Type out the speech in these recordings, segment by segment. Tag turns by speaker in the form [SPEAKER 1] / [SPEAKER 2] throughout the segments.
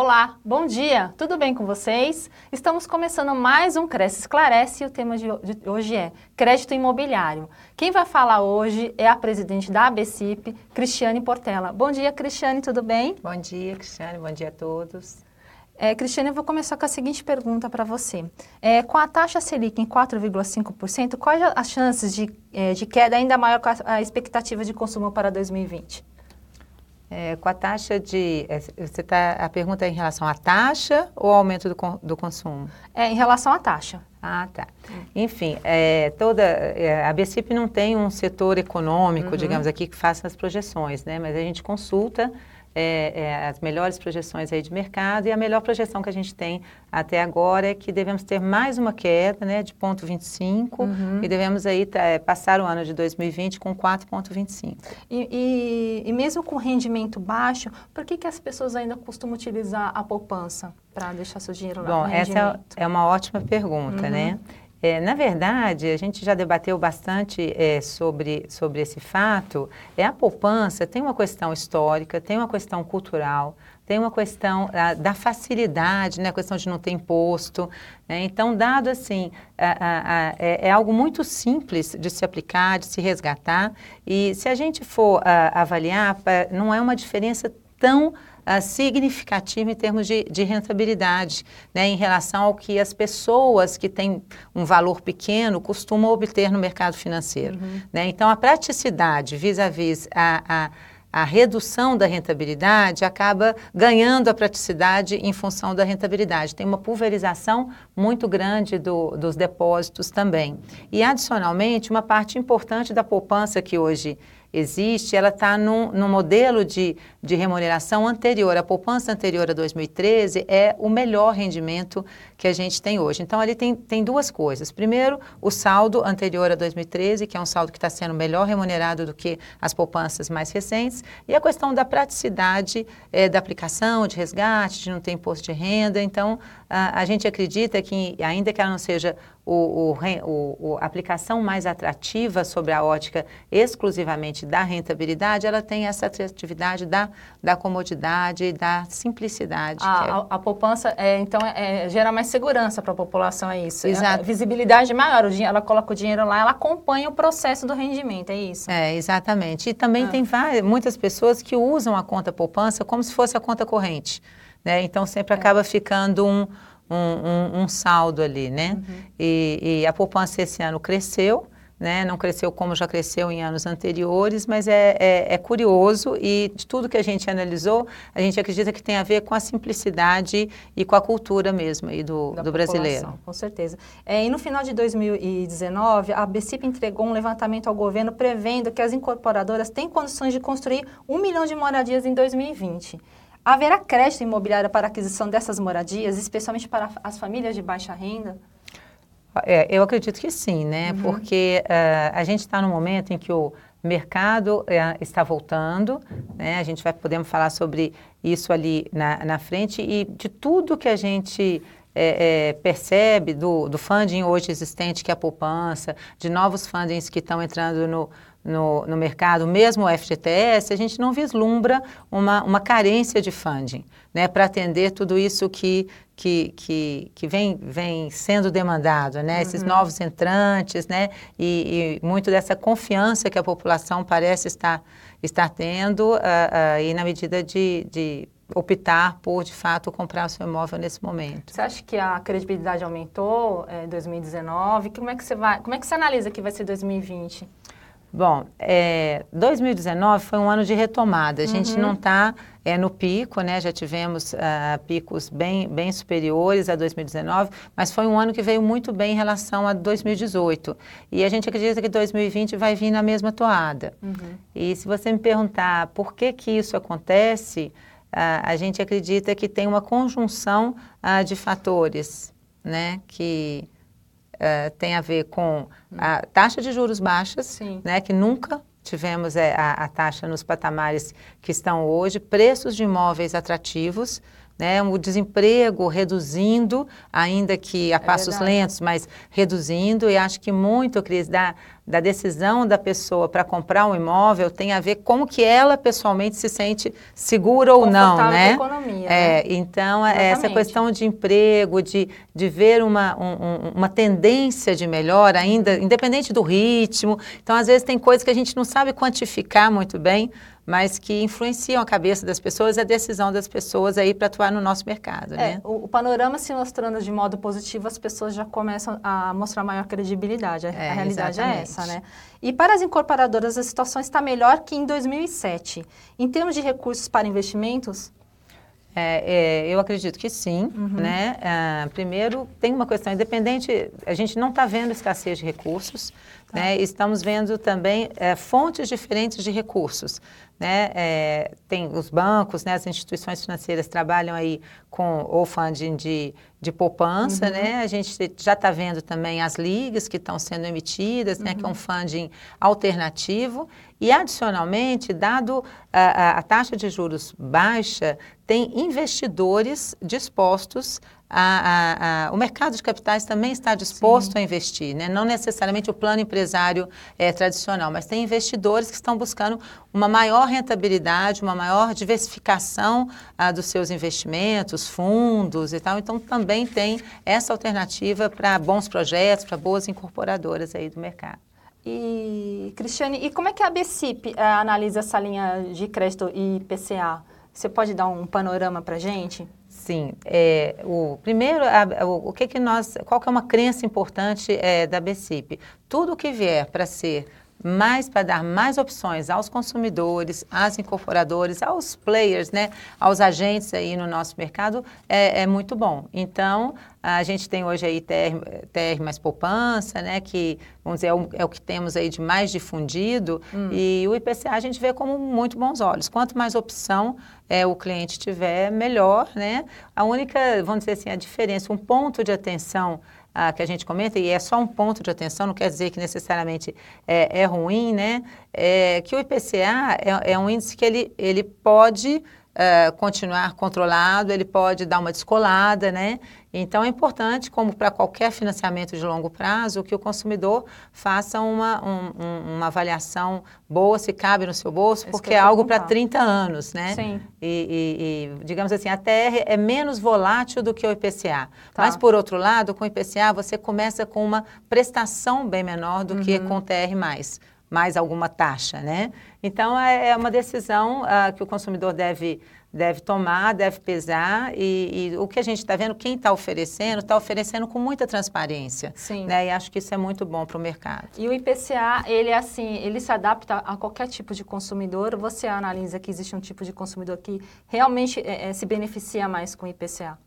[SPEAKER 1] Olá, bom dia, tudo bem com vocês? Estamos começando mais um Cresce Esclarece e o tema de hoje é crédito imobiliário. Quem vai falar hoje é a presidente da ABCIP, Cristiane Portela. Bom dia, Cristiane, tudo bem?
[SPEAKER 2] Bom dia, Cristiane, bom dia a todos.
[SPEAKER 1] É, Cristiane, eu vou começar com a seguinte pergunta para você. É, com a taxa Selic em 4,5%, quais as chances de, é, de queda ainda maior com a, a expectativa de consumo para 2020?
[SPEAKER 2] É, com a taxa de. É, você tá, a pergunta é em relação à taxa ou ao aumento do, do consumo?
[SPEAKER 1] É em relação à taxa.
[SPEAKER 2] Ah, tá. Enfim, é, toda, é, a BCIP não tem um setor econômico, uhum. digamos aqui, que faça as projeções, né? Mas a gente consulta é, é, as melhores projeções aí de mercado e a melhor projeção que a gente tem até agora é que devemos ter mais uma queda né, de 0,25 uhum. e devemos aí tá, é, passar o ano de 2020 com 4,25.
[SPEAKER 1] E, e, e, mesmo com rendimento baixo, por que, que as pessoas ainda costumam utilizar a poupança para deixar seu dinheiro lá?
[SPEAKER 2] Bom, essa é, é uma ótima pergunta, uhum. né? É, na verdade, a gente já debateu bastante é, sobre, sobre esse fato. É a poupança tem uma questão histórica, tem uma questão cultural, tem uma questão a, da facilidade, né, a questão de não ter imposto. Né? Então, dado assim, a, a, é, é, algo muito simples de se aplicar, de se resgatar. E se a gente for avaliar, não é uma diferença tão uh, significativa em termos de, de rentabilidade, né, em relação ao que as pessoas que têm um valor pequeno costumam obter no mercado financeiro. Uhum. Né? Então, a praticidade vis-à-vis a, a a redução da rentabilidade acaba ganhando a praticidade em função da rentabilidade. Tem uma pulverização muito grande do, dos depósitos também. E, adicionalmente, uma parte importante da poupança que hoje existe, ela está num, num, modelo de, de remuneração anterior. A poupança anterior a 2013 é o melhor rendimento que a gente tem hoje. Então, ali tem, tem duas coisas. Primeiro, o saldo anterior a 2013, que é um saldo que está sendo melhor remunerado do que as poupanças mais recentes, e a questão da praticidade é, da aplicação, de resgate, de não ter imposto de renda. Então, a, a gente acredita que, ainda que ela não seja o, o, o, a aplicação mais atrativa sobre a ótica exclusivamente da rentabilidade, ela tem essa atratividade da, da comodidade, da simplicidade.
[SPEAKER 1] A, é... a, a poupança, é, então, é, gera mais segurança para a população, é isso? Exato. visibilidade maior, o dinheiro, ela coloca o dinheiro lá, ela acompanha o processo do rendimento, é isso?
[SPEAKER 2] É, exatamente. E também ah. tem várias, muitas pessoas que usam a conta poupança como se fosse a conta corrente. Né? Então, sempre é. acaba ficando um um, um, um saldo ali, né? Uhum. E, e, a poupança esse ano cresceu, né? Não cresceu como já cresceu em anos anteriores, mas é, é, é, curioso e de tudo que a gente analisou, a gente acredita que tem a ver com a simplicidade e com a cultura mesmo aí do, do brasileiro.
[SPEAKER 1] Com certeza. É, e no final de 2019, a BCIP entregou um levantamento ao governo prevendo que as incorporadoras têm condições de construir um milhão de moradias em 2020. Haverá crédito imobiliário para aquisição dessas moradias, especialmente para as famílias de baixa renda?
[SPEAKER 2] É, eu acredito que sim, né? Uhum. Porque uh, a gente está no momento em que o mercado uh, está voltando, né? A gente vai podemos falar sobre isso ali na, na frente e de tudo que a gente é, é, percebe do, do funding hoje existente, que é a poupança, de novos fundings que estão entrando no, no, no, mercado, mesmo o FGTS, a gente não vislumbra uma, uma carência de funding né, para atender tudo isso que, que, que, que vem, vem sendo demandado, né, uhum. esses novos entrantes né, e, e, muito dessa confiança que a população parece estar, estar tendo uh, uh, e na medida de, de optar por, de fato, comprar o seu imóvel nesse momento.
[SPEAKER 1] Você acha que a credibilidade aumentou em é, 2019? Como é que você vai, como é que você analisa que vai ser 2020?
[SPEAKER 2] Bom, é, 2019 foi um ano de retomada. A uhum. gente não está é, no pico, né? Já tivemos uh, picos bem, bem superiores a 2019, mas foi um ano que veio muito bem em relação a 2018. E a gente acredita que 2020 vai vir na mesma toada. Uhum. E se você me perguntar por que que isso acontece, a gente acredita que tem uma conjunção uh, de fatores, né? Que uh, tem a ver com a taxa de juros baixas, né, que nunca tivemos é, a, a, taxa nos patamares que estão hoje, preços de imóveis atrativos, né? O desemprego reduzindo, ainda que a
[SPEAKER 1] É
[SPEAKER 2] passos
[SPEAKER 1] verdade.
[SPEAKER 2] lentos, mas reduzindo. E acho que muito, Cris, da, da decisão da pessoa para comprar um imóvel tem a ver como que ela pessoalmente se sente segura ou não, né?
[SPEAKER 1] economia,
[SPEAKER 2] É,
[SPEAKER 1] né?
[SPEAKER 2] então, essa
[SPEAKER 1] Exatamente.
[SPEAKER 2] questão de emprego, de, de ver uma, um- um- uma tendência de melhora ainda, independente do ritmo. Então, às vezes, tem coisas que a gente não sabe quantificar muito bem, mas que influenciam a cabeça das pessoas e a decisão das pessoas aí para atuar no nosso mercado,
[SPEAKER 1] É,
[SPEAKER 2] né?
[SPEAKER 1] o, o panorama se mostrando de modo positivo, as pessoas já começam a mostrar maior credibilidade. A,
[SPEAKER 2] É,
[SPEAKER 1] a realidade é
[SPEAKER 2] exatamente.
[SPEAKER 1] essa, né? E para as incorporadoras, a situação está melhor que em 2007. Em termos de recursos para investimentos,
[SPEAKER 2] É, é, eu acredito que sim, né? Ah, primeiro, tem uma questão independente, a gente não está vendo escassez de recursos, né? Estamos vendo também é, fontes diferentes de recursos, né? É, tem os bancos, né? As instituições financeiras trabalham aí com o funding de, de poupança, né? A gente já está vendo também as ligas que estão sendo emitidas, né? Que é um funding alternativo e, adicionalmente, dado a, a- a taxa de juros baixa, tem investidores dispostos a, a- a- o mercado de capitais também está disposto a investir, né? não necessariamente o plano empresário é, tradicional, mas tem investidores que estão buscando uma maior rentabilidade, uma maior diversificação ah, dos seus investimentos, fundos e tal. Então também tem essa alternativa para bons projetos, para boas incorporadoras aí do mercado.
[SPEAKER 1] E, Cristiane, e como é que a BCIP eh, analisa essa linha de crédito e PCA? Você pode dar um panorama para a gente?
[SPEAKER 2] Sim, é, o primeiro, a- o, o que que nós, qual que é uma crença importante é, da BCIP? Tudo que vier para ser mais para dar mais opções aos consumidores, às incorporadoras, aos players, né, aos agentes aí no nosso mercado é, é muito bom. Então a gente tem hoje aí TR, TR mais poupança, né, que vamos dizer é o, é o que temos aí de mais difundido e o IPCA a gente vê como muito bons olhos. Quanto mais opção é, o cliente tiver, melhor, né? A única, vamos dizer assim, a diferença, um ponto de atenção que a gente comenta, e é só um ponto de atenção, não quer dizer que necessariamente é, é ruim, né? É que o IPCA é, é um índice que ele, ele pode ah, continuar controlado, ele pode dar uma descolada, né? Então é importante, como para qualquer financiamento de longo prazo, que o consumidor faça uma, um- um- uma avaliação boa, se cabe no seu bolso,
[SPEAKER 1] Isso
[SPEAKER 2] porque é algo para
[SPEAKER 1] perguntar.
[SPEAKER 2] 30 anos, né?
[SPEAKER 1] Sim.
[SPEAKER 2] E, e- e, digamos assim, a TR é menos volátil do que o IPCA.
[SPEAKER 1] Tá.
[SPEAKER 2] Mas, por outro lado, com o IPCA, você começa com uma prestação bem menor do que com o TR+, mais alguma taxa, né? Então, é, é uma decisão ah, que o consumidor deve, deve tomar, deve pesar. E, e o que a gente está vendo, quem está oferecendo, está oferecendo com muita transparência.
[SPEAKER 1] Sim.
[SPEAKER 2] Né? E acho que isso é muito bom para o mercado.
[SPEAKER 1] E o IPCA, ele é assim, ele se adapta a qualquer tipo de consumidor. Você analisa que existe um tipo de consumidor que realmente eh, eh, se beneficia mais com o IPCA?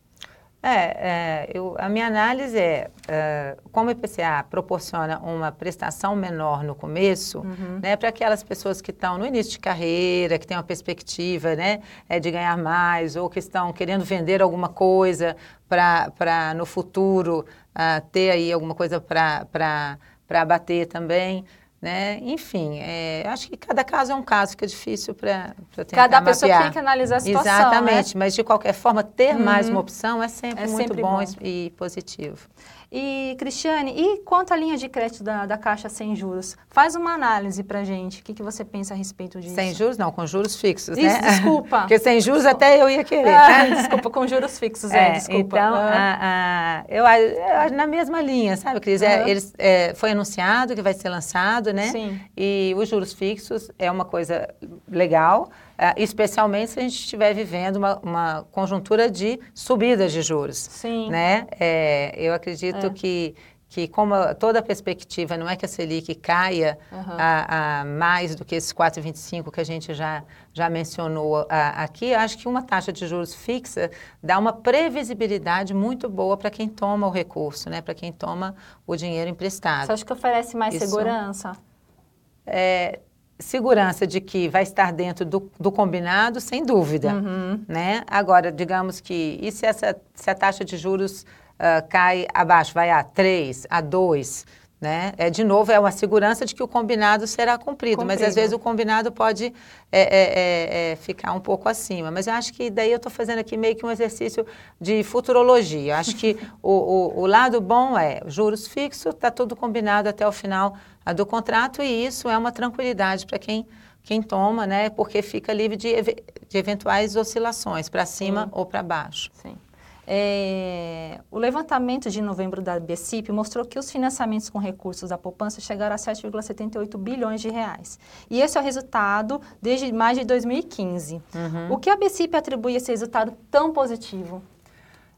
[SPEAKER 2] É, é, eu- a minha análise é, é, como o IPCA proporciona uma prestação menor no começo, né, para aquelas pessoas que estão no início de carreira, que têm uma perspectiva né, é, de ganhar mais, ou que estão querendo vender alguma coisa para no futuro ah, ter aí alguma coisa para abater também. Né? Enfim, é, acho que cada caso é um caso, fica difícil para tentar
[SPEAKER 1] Cada pessoa
[SPEAKER 2] mapear.
[SPEAKER 1] tem que analisar a situação,
[SPEAKER 2] Exatamente,
[SPEAKER 1] né?
[SPEAKER 2] mas de qualquer forma, ter mais uma opção é sempre
[SPEAKER 1] É
[SPEAKER 2] muito
[SPEAKER 1] sempre
[SPEAKER 2] bom,
[SPEAKER 1] bom.
[SPEAKER 2] e positivo.
[SPEAKER 1] E, Cristiane, e quanto à linha de crédito da, da Caixa sem juros? Faz uma análise pra gente. O que, que você pensa a respeito disso?
[SPEAKER 2] Sem juros, não, com juros fixos,
[SPEAKER 1] Isso,
[SPEAKER 2] né?
[SPEAKER 1] desculpa.
[SPEAKER 2] Porque sem juros até eu ia querer.
[SPEAKER 1] Ah, desculpa, com juros fixos, é,
[SPEAKER 2] É,
[SPEAKER 1] desculpa.
[SPEAKER 2] então,
[SPEAKER 1] Ah.
[SPEAKER 2] a- a- eu, acho na mesma linha, sabe, Cris? É,
[SPEAKER 1] Aham.
[SPEAKER 2] eles, é, foi anunciado que vai ser lançado, né?
[SPEAKER 1] Sim.
[SPEAKER 2] E os juros fixos é uma coisa legal, especialmente se a gente estiver vivendo uma, uma conjuntura de subidas de juros.
[SPEAKER 1] Sim.
[SPEAKER 2] Né? É, eu acredito
[SPEAKER 1] É.
[SPEAKER 2] que, que como toda a perspectiva não é que a Selic caia
[SPEAKER 1] Aham.
[SPEAKER 2] a, a mais do que esses 4,25 que a gente já, já mencionou a- aqui, acho que uma taxa de juros fixa dá uma previsibilidade muito boa para quem toma o recurso, né? para quem toma o dinheiro emprestado.
[SPEAKER 1] Você acha que oferece mais
[SPEAKER 2] Isso.
[SPEAKER 1] segurança?
[SPEAKER 2] É, segurança de que vai estar dentro do, do combinado, sem dúvida.
[SPEAKER 1] Uhum.
[SPEAKER 2] Né? Agora, digamos que, e se, essa, se a taxa de juros ah, cai abaixo, vai a 3, a 2, Né? É, de novo, é uma segurança de que o combinado será cumprido, cumprido. mas às vezes o combinado pode é, é, é, é ficar um pouco acima. Mas eu acho que daí eu estou fazendo aqui meio que um exercício de futurologia. Eu acho que o, o, o, lado bom é juros fixos, está tudo combinado até o final do contrato e isso é uma tranquilidade para quem, quem toma, né? porque fica livre de, de eventuais oscilações para cima Sim. ou para baixo.
[SPEAKER 1] Sim. É, o levantamento de novembro da BCIP mostrou que os financiamentos com recursos da poupança chegaram a 7,78 bilhões de reais. E esse é o resultado desde mais de 2015. Uhum. O que a BCIP atribui a esse resultado tão positivo?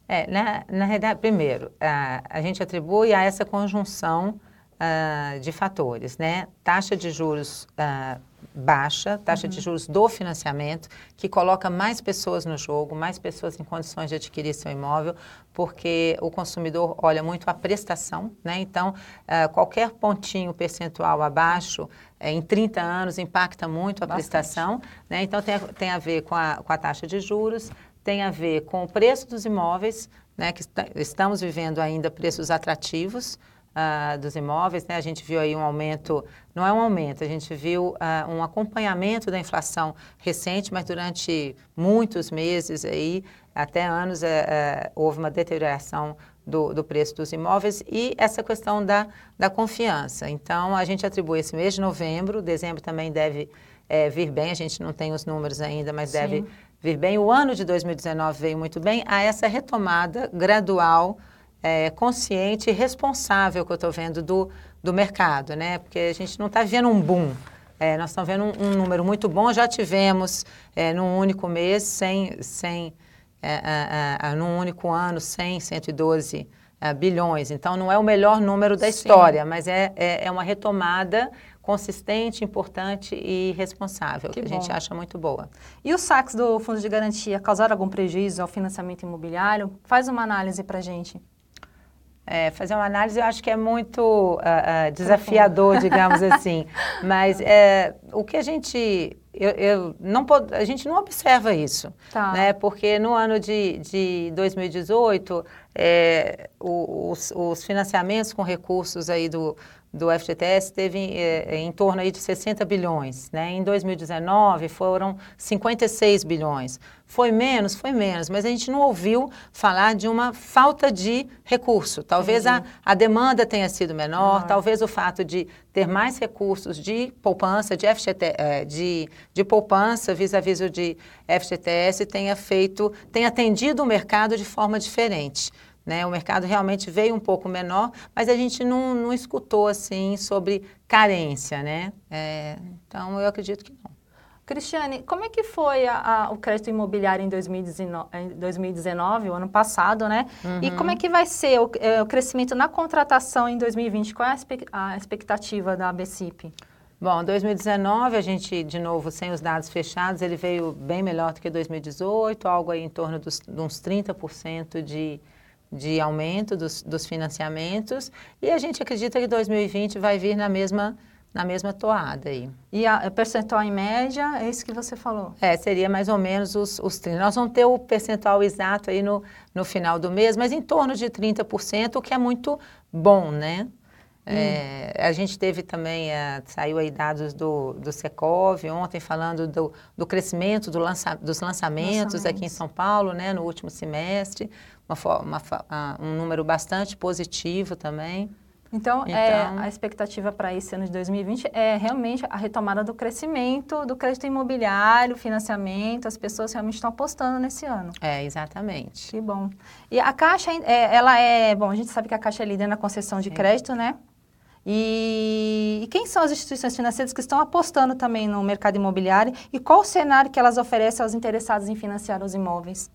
[SPEAKER 2] É, na, na realidade, primeiro, a, a gente atribui a essa conjunção uh, de fatores, né? Taxa de juros uh, baixa, taxa uhum. de juros do financiamento, que coloca mais pessoas no jogo, mais pessoas em condições de adquirir seu imóvel, porque o consumidor olha muito a prestação, né? Então, uh, qualquer pontinho percentual abaixo, uh, em 30 anos, impacta muito a Bastante. prestação, né? Então, tem a, tem a ver com a, com a taxa de juros, tem a ver com o preço dos imóveis, né? Que est estamos vivendo ainda preços atrativos, uh, dos imóveis, né? A gente viu aí um aumento, não é um aumento, a gente viu uh, um acompanhamento da inflação recente, mas durante muitos meses aí, até anos, uh, houve uma deterioração do, do, preço dos imóveis e essa questão da, da confiança. Então, a gente atribui esse mês de novembro, dezembro também deve é, vir bem, a gente não tem os números ainda, mas Sim. deve vir bem. O ano de 2019 veio muito bem a essa retomada gradual é, consciente e responsável que eu estou vendo do, do mercado, né? Porque a gente não está vendo um boom. É, nós estamos vendo um, um, número muito bom, já tivemos é, num único mês, 100, 100 é, é, é, num único ano, 100, 112 é, bilhões. Então, não é o melhor número da Sim. história, mas é, é, é, uma retomada consistente, importante e responsável, que, que a gente acha muito boa.
[SPEAKER 1] E os saques do Fundo de Garantia causaram algum prejuízo ao financiamento imobiliário? Faz uma análise para a gente.
[SPEAKER 2] É, fazer uma análise eu acho que é muito uh, uh, desafiador, digamos assim. Mas é, o que a gente. Eu, eu não pod, a gente não observa isso. Tá. Né? Porque no ano de, de 2018, é, os, os financiamentos com recursos aí do, do FGTS teve é, em torno aí de 60 bilhões. Né? Em 2019 foram 56 bilhões. Foi menos? Foi menos, mas a gente não ouviu falar de uma falta de recurso. Talvez a, a, demanda tenha sido menor, ah. talvez o fato de ter mais recursos de poupança, de, FGT, é, de, de poupança vis-à-vis -vis de FGTS tenha feito, tenha atendido o mercado de forma diferente. Né? O mercado realmente veio um pouco menor, mas a gente não, não escutou assim sobre carência, né? É, então eu acredito que não.
[SPEAKER 1] Cristiane, como é que foi a, a, o crédito imobiliário em 2019, em 2019, o ano passado, né? Uhum. E como é que vai ser o, é, o, crescimento na contratação em 2020? Qual é a, a expectativa da ABCIP?
[SPEAKER 2] Bom, 2019, a gente, de novo, sem os dados fechados, ele veio bem melhor do que 2018, algo aí em torno dos, de uns 30% de, de aumento dos, dos financiamentos e a gente acredita que 2020 vai vir na mesma na mesma toada aí.
[SPEAKER 1] E a percentual em média, é isso que você falou?
[SPEAKER 2] É, seria mais ou menos os, os 30%. Nós vamos ter o percentual exato aí no, no final do mês, mas em torno de 30%, o que é muito bom, né? É, hum. a gente teve também, é, saiu aí dados do, do Secov ontem falando do, do crescimento do lança, dos lançamentos, lançamentos, aqui em São Paulo, né, no último semestre uma, uma, um número bastante positivo também.
[SPEAKER 1] Então, então é, a expectativa para esse ano de 2020 é realmente a retomada do crescimento do crédito imobiliário, financiamento, as pessoas realmente estão apostando nesse ano.
[SPEAKER 2] É, exatamente.
[SPEAKER 1] Que bom. E a Caixa, é, ela é, bom, a gente sabe que a Caixa é líder na concessão de crédito, né? E, e, quem são as instituições financeiras que estão apostando também no mercado imobiliário e qual o cenário que elas oferecem aos interessados em financiar os imóveis?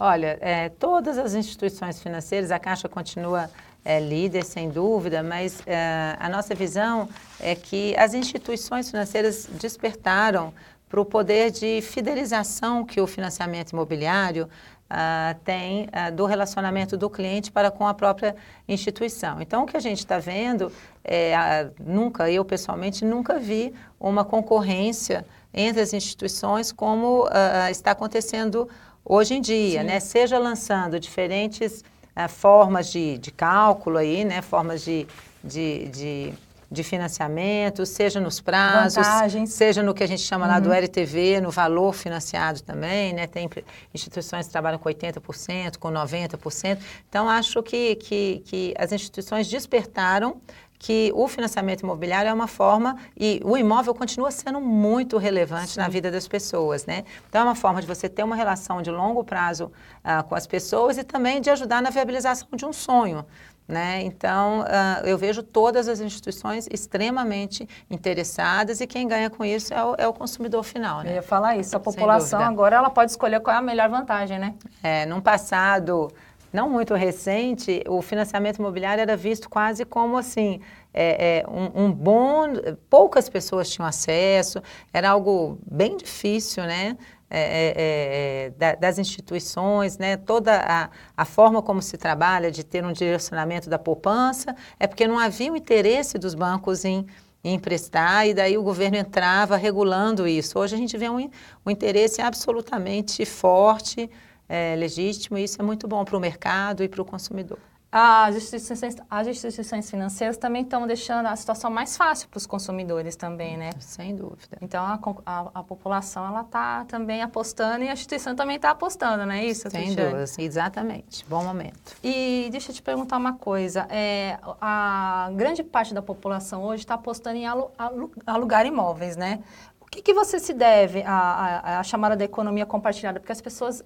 [SPEAKER 2] Olha, é, todas as instituições financeiras, a Caixa continua é, líder, sem dúvida, mas é, a nossa visão é que as instituições financeiras despertaram para o poder de fidelização que o financiamento imobiliário Uh, tem uh, do relacionamento do cliente para com a própria instituição. Então, o que a gente está vendo, é, uh, nunca, eu pessoalmente, nunca vi uma concorrência entre as instituições como está acontecendo hoje em dia, né? Seja lançando diferentes uh, formas de, de cálculo aí, né? Formas de, de, de de financiamento, seja nos prazos,
[SPEAKER 1] Vantagens.
[SPEAKER 2] seja no que a gente chama lá do LTV, no valor financiado também, né? Tem instituições que trabalham com 80%, com 90%. Então, acho que, que, que as instituições despertaram que o financiamento imobiliário é uma forma e o imóvel continua sendo muito relevante Sim. na vida das pessoas, né? Então é uma forma de você ter uma relação de longo prazo uh, com as pessoas e também de ajudar na viabilização de um sonho. Né? Então, uh, eu vejo todas as instituições extremamente interessadas e quem ganha com isso é o, é o consumidor final. Né?
[SPEAKER 1] Eu ia falar isso, a população agora ela pode escolher qual é a melhor vantagem, né?
[SPEAKER 2] É, num passado não muito recente, o financiamento imobiliário era visto quase como assim, é, é, um, um, bom, poucas pessoas tinham acesso, era algo bem difícil, né? É, é, é, é das instituições, né, toda a, a, forma como se trabalha de ter um direcionamento da poupança, é porque não havia o interesse dos bancos em, em emprestar e daí o governo entrava regulando isso. Hoje a gente vê um, um interesse absolutamente forte, é, legítimo, e isso é muito bom para o mercado e para o consumidor.
[SPEAKER 1] As instituições, as instituições financeiras também estão deixando a situação mais fácil para os consumidores também, né?
[SPEAKER 2] Sem dúvida.
[SPEAKER 1] Então, a, a, a população, ela está também apostando e a instituição também está apostando, não é isso,
[SPEAKER 2] Sem Cristiane? dúvida, exatamente. Bom momento.
[SPEAKER 1] E deixa eu te perguntar uma coisa. É, a grande parte da população hoje está apostando em alu, alu, alugar imóveis, né? O que, que você se deve à, à, chamada da economia compartilhada? Porque as pessoas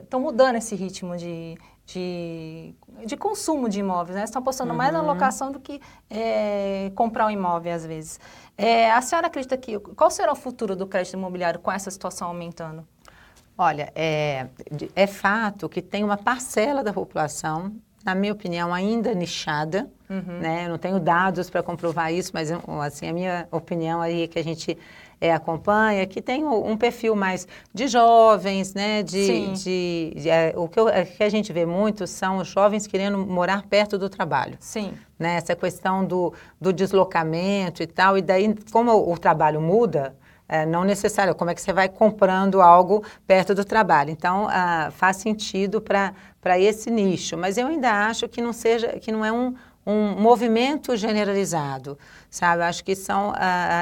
[SPEAKER 1] estão é, mudando esse ritmo de, de, de consumo de imóveis, né? Estão apostando uhum. mais na uhum. locação do que é, comprar um imóvel, às vezes. É, a senhora acredita que... Qual será o futuro do crédito imobiliário com essa situação aumentando?
[SPEAKER 2] Olha, é, é fato que tem uma parcela da população, na minha opinião, ainda nichada, uhum. né? Eu não tenho dados para comprovar isso, mas assim, a minha opinião aí é que a gente é, acompanha, que tem um, um, perfil mais de jovens, né? De, de, de é, o que, eu, é, que, a gente vê muito são os jovens querendo morar perto do trabalho.
[SPEAKER 1] Sim.
[SPEAKER 2] Né? Essa questão do, do deslocamento e tal. E daí, como o, o trabalho muda, é, não necessário, como é que você vai comprando algo perto do trabalho. Então, ah, faz sentido para esse nicho. Mas eu ainda acho que não seja, que não é um, um movimento generalizado, sabe? Acho que são, uh,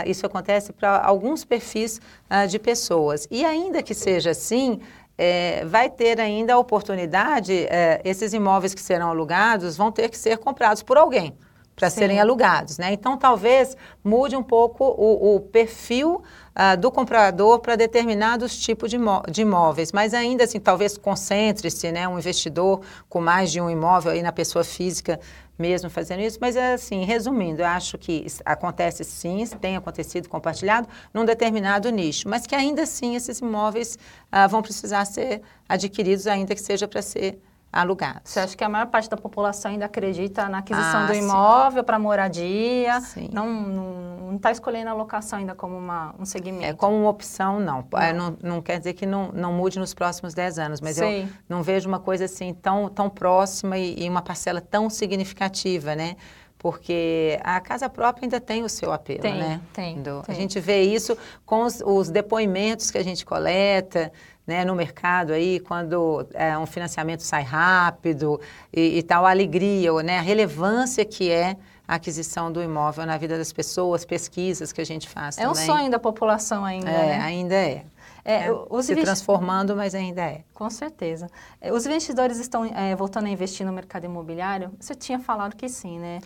[SPEAKER 2] isso acontece para alguns perfis uh, de pessoas. E ainda que seja assim, é, vai ter ainda a oportunidade, é, esses imóveis que serão alugados vão ter que ser comprados por alguém para serem alugados, né? Então talvez mude um pouco o, o perfil uh, do comprador para determinados tipos de, imó de, imóveis, mas ainda assim talvez concentre-se, né, um investidor com mais de um imóvel aí na pessoa física mesmo fazendo isso, mas é assim, resumindo, eu acho que acontece sim, tem acontecido compartilhado num determinado nicho, mas que ainda assim esses imóveis uh, vão precisar ser adquiridos, ainda que seja para ser alugados.
[SPEAKER 1] Você acha que a maior parte da população ainda acredita na aquisição ah, do imóvel para moradia? Sim. Não está escolhendo a locação ainda como uma, um segmento?
[SPEAKER 2] É como uma opção, não. Não, é, não, não quer dizer que não, não mude nos próximos 10 anos, mas Sim. eu não vejo uma coisa assim tão, tão próxima e, e uma parcela tão significativa, né? Porque a casa própria ainda tem o seu apelo,
[SPEAKER 1] tem,
[SPEAKER 2] né?
[SPEAKER 1] Tem,
[SPEAKER 2] tem.
[SPEAKER 1] A
[SPEAKER 2] gente vê isso com os, os, depoimentos que a gente coleta, né, no mercado aí, quando é, um financiamento sai rápido e, e tal, a alegria, né, a relevância que é a aquisição do imóvel na vida das pessoas, pesquisas que a gente faz
[SPEAKER 1] É também. um sonho da população ainda,
[SPEAKER 2] É,
[SPEAKER 1] né?
[SPEAKER 2] ainda é. É, é, se transformando, mas ainda é.
[SPEAKER 1] Com certeza. É, os investidores estão é, voltando a investir no mercado imobiliário? Você tinha falado que sim, né?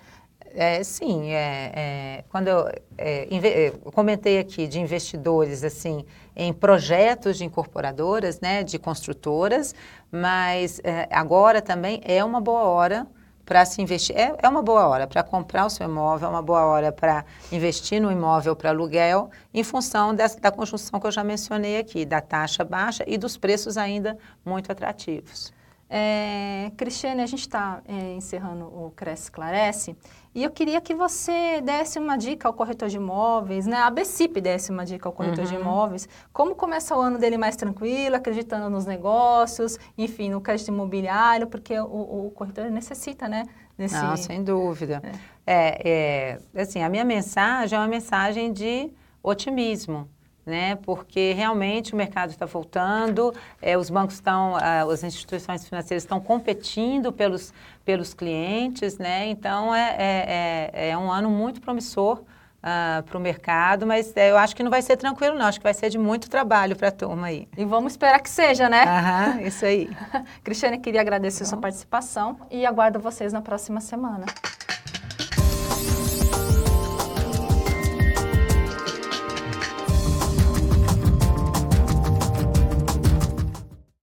[SPEAKER 2] É, sim, é, é, quando eu, é, eu, comentei aqui de investidores assim em projetos de incorporadoras, né, de construtoras, mas é, agora também é uma boa hora para se investir. É, é uma boa hora para comprar o seu imóvel, é uma boa hora para investir no imóvel para aluguel, em função dessa, da conjunção que eu já mencionei aqui, da taxa baixa e dos preços ainda muito atrativos.
[SPEAKER 1] É, Cristiane, a gente está é, encerrando o Cresce Esclarece e eu queria que você desse uma dica ao corretor de imóveis, né? A BCIP desse uma dica ao corretor uhum. de imóveis, como começa o ano dele mais tranquilo, acreditando nos negócios, enfim, no crédito imobiliário, porque o, o corretor necessita, né?
[SPEAKER 2] Desse... Não, sem dúvida. É. É, é, assim, a minha mensagem é uma mensagem de otimismo, né? Porque realmente o mercado está voltando, é, os bancos estão, ah, as instituições financeiras estão competindo pelos, pelos clientes, né? Então é, é, é, é um ano muito promissor uh, para o mercado, mas é, eu acho que não vai ser tranquilo, não. Acho que vai ser de muito trabalho para a turma aí.
[SPEAKER 1] E vamos esperar que seja, né?
[SPEAKER 2] Aham, isso aí.
[SPEAKER 1] Cristiane, queria agradecer a sua participação e aguardo vocês na próxima semana.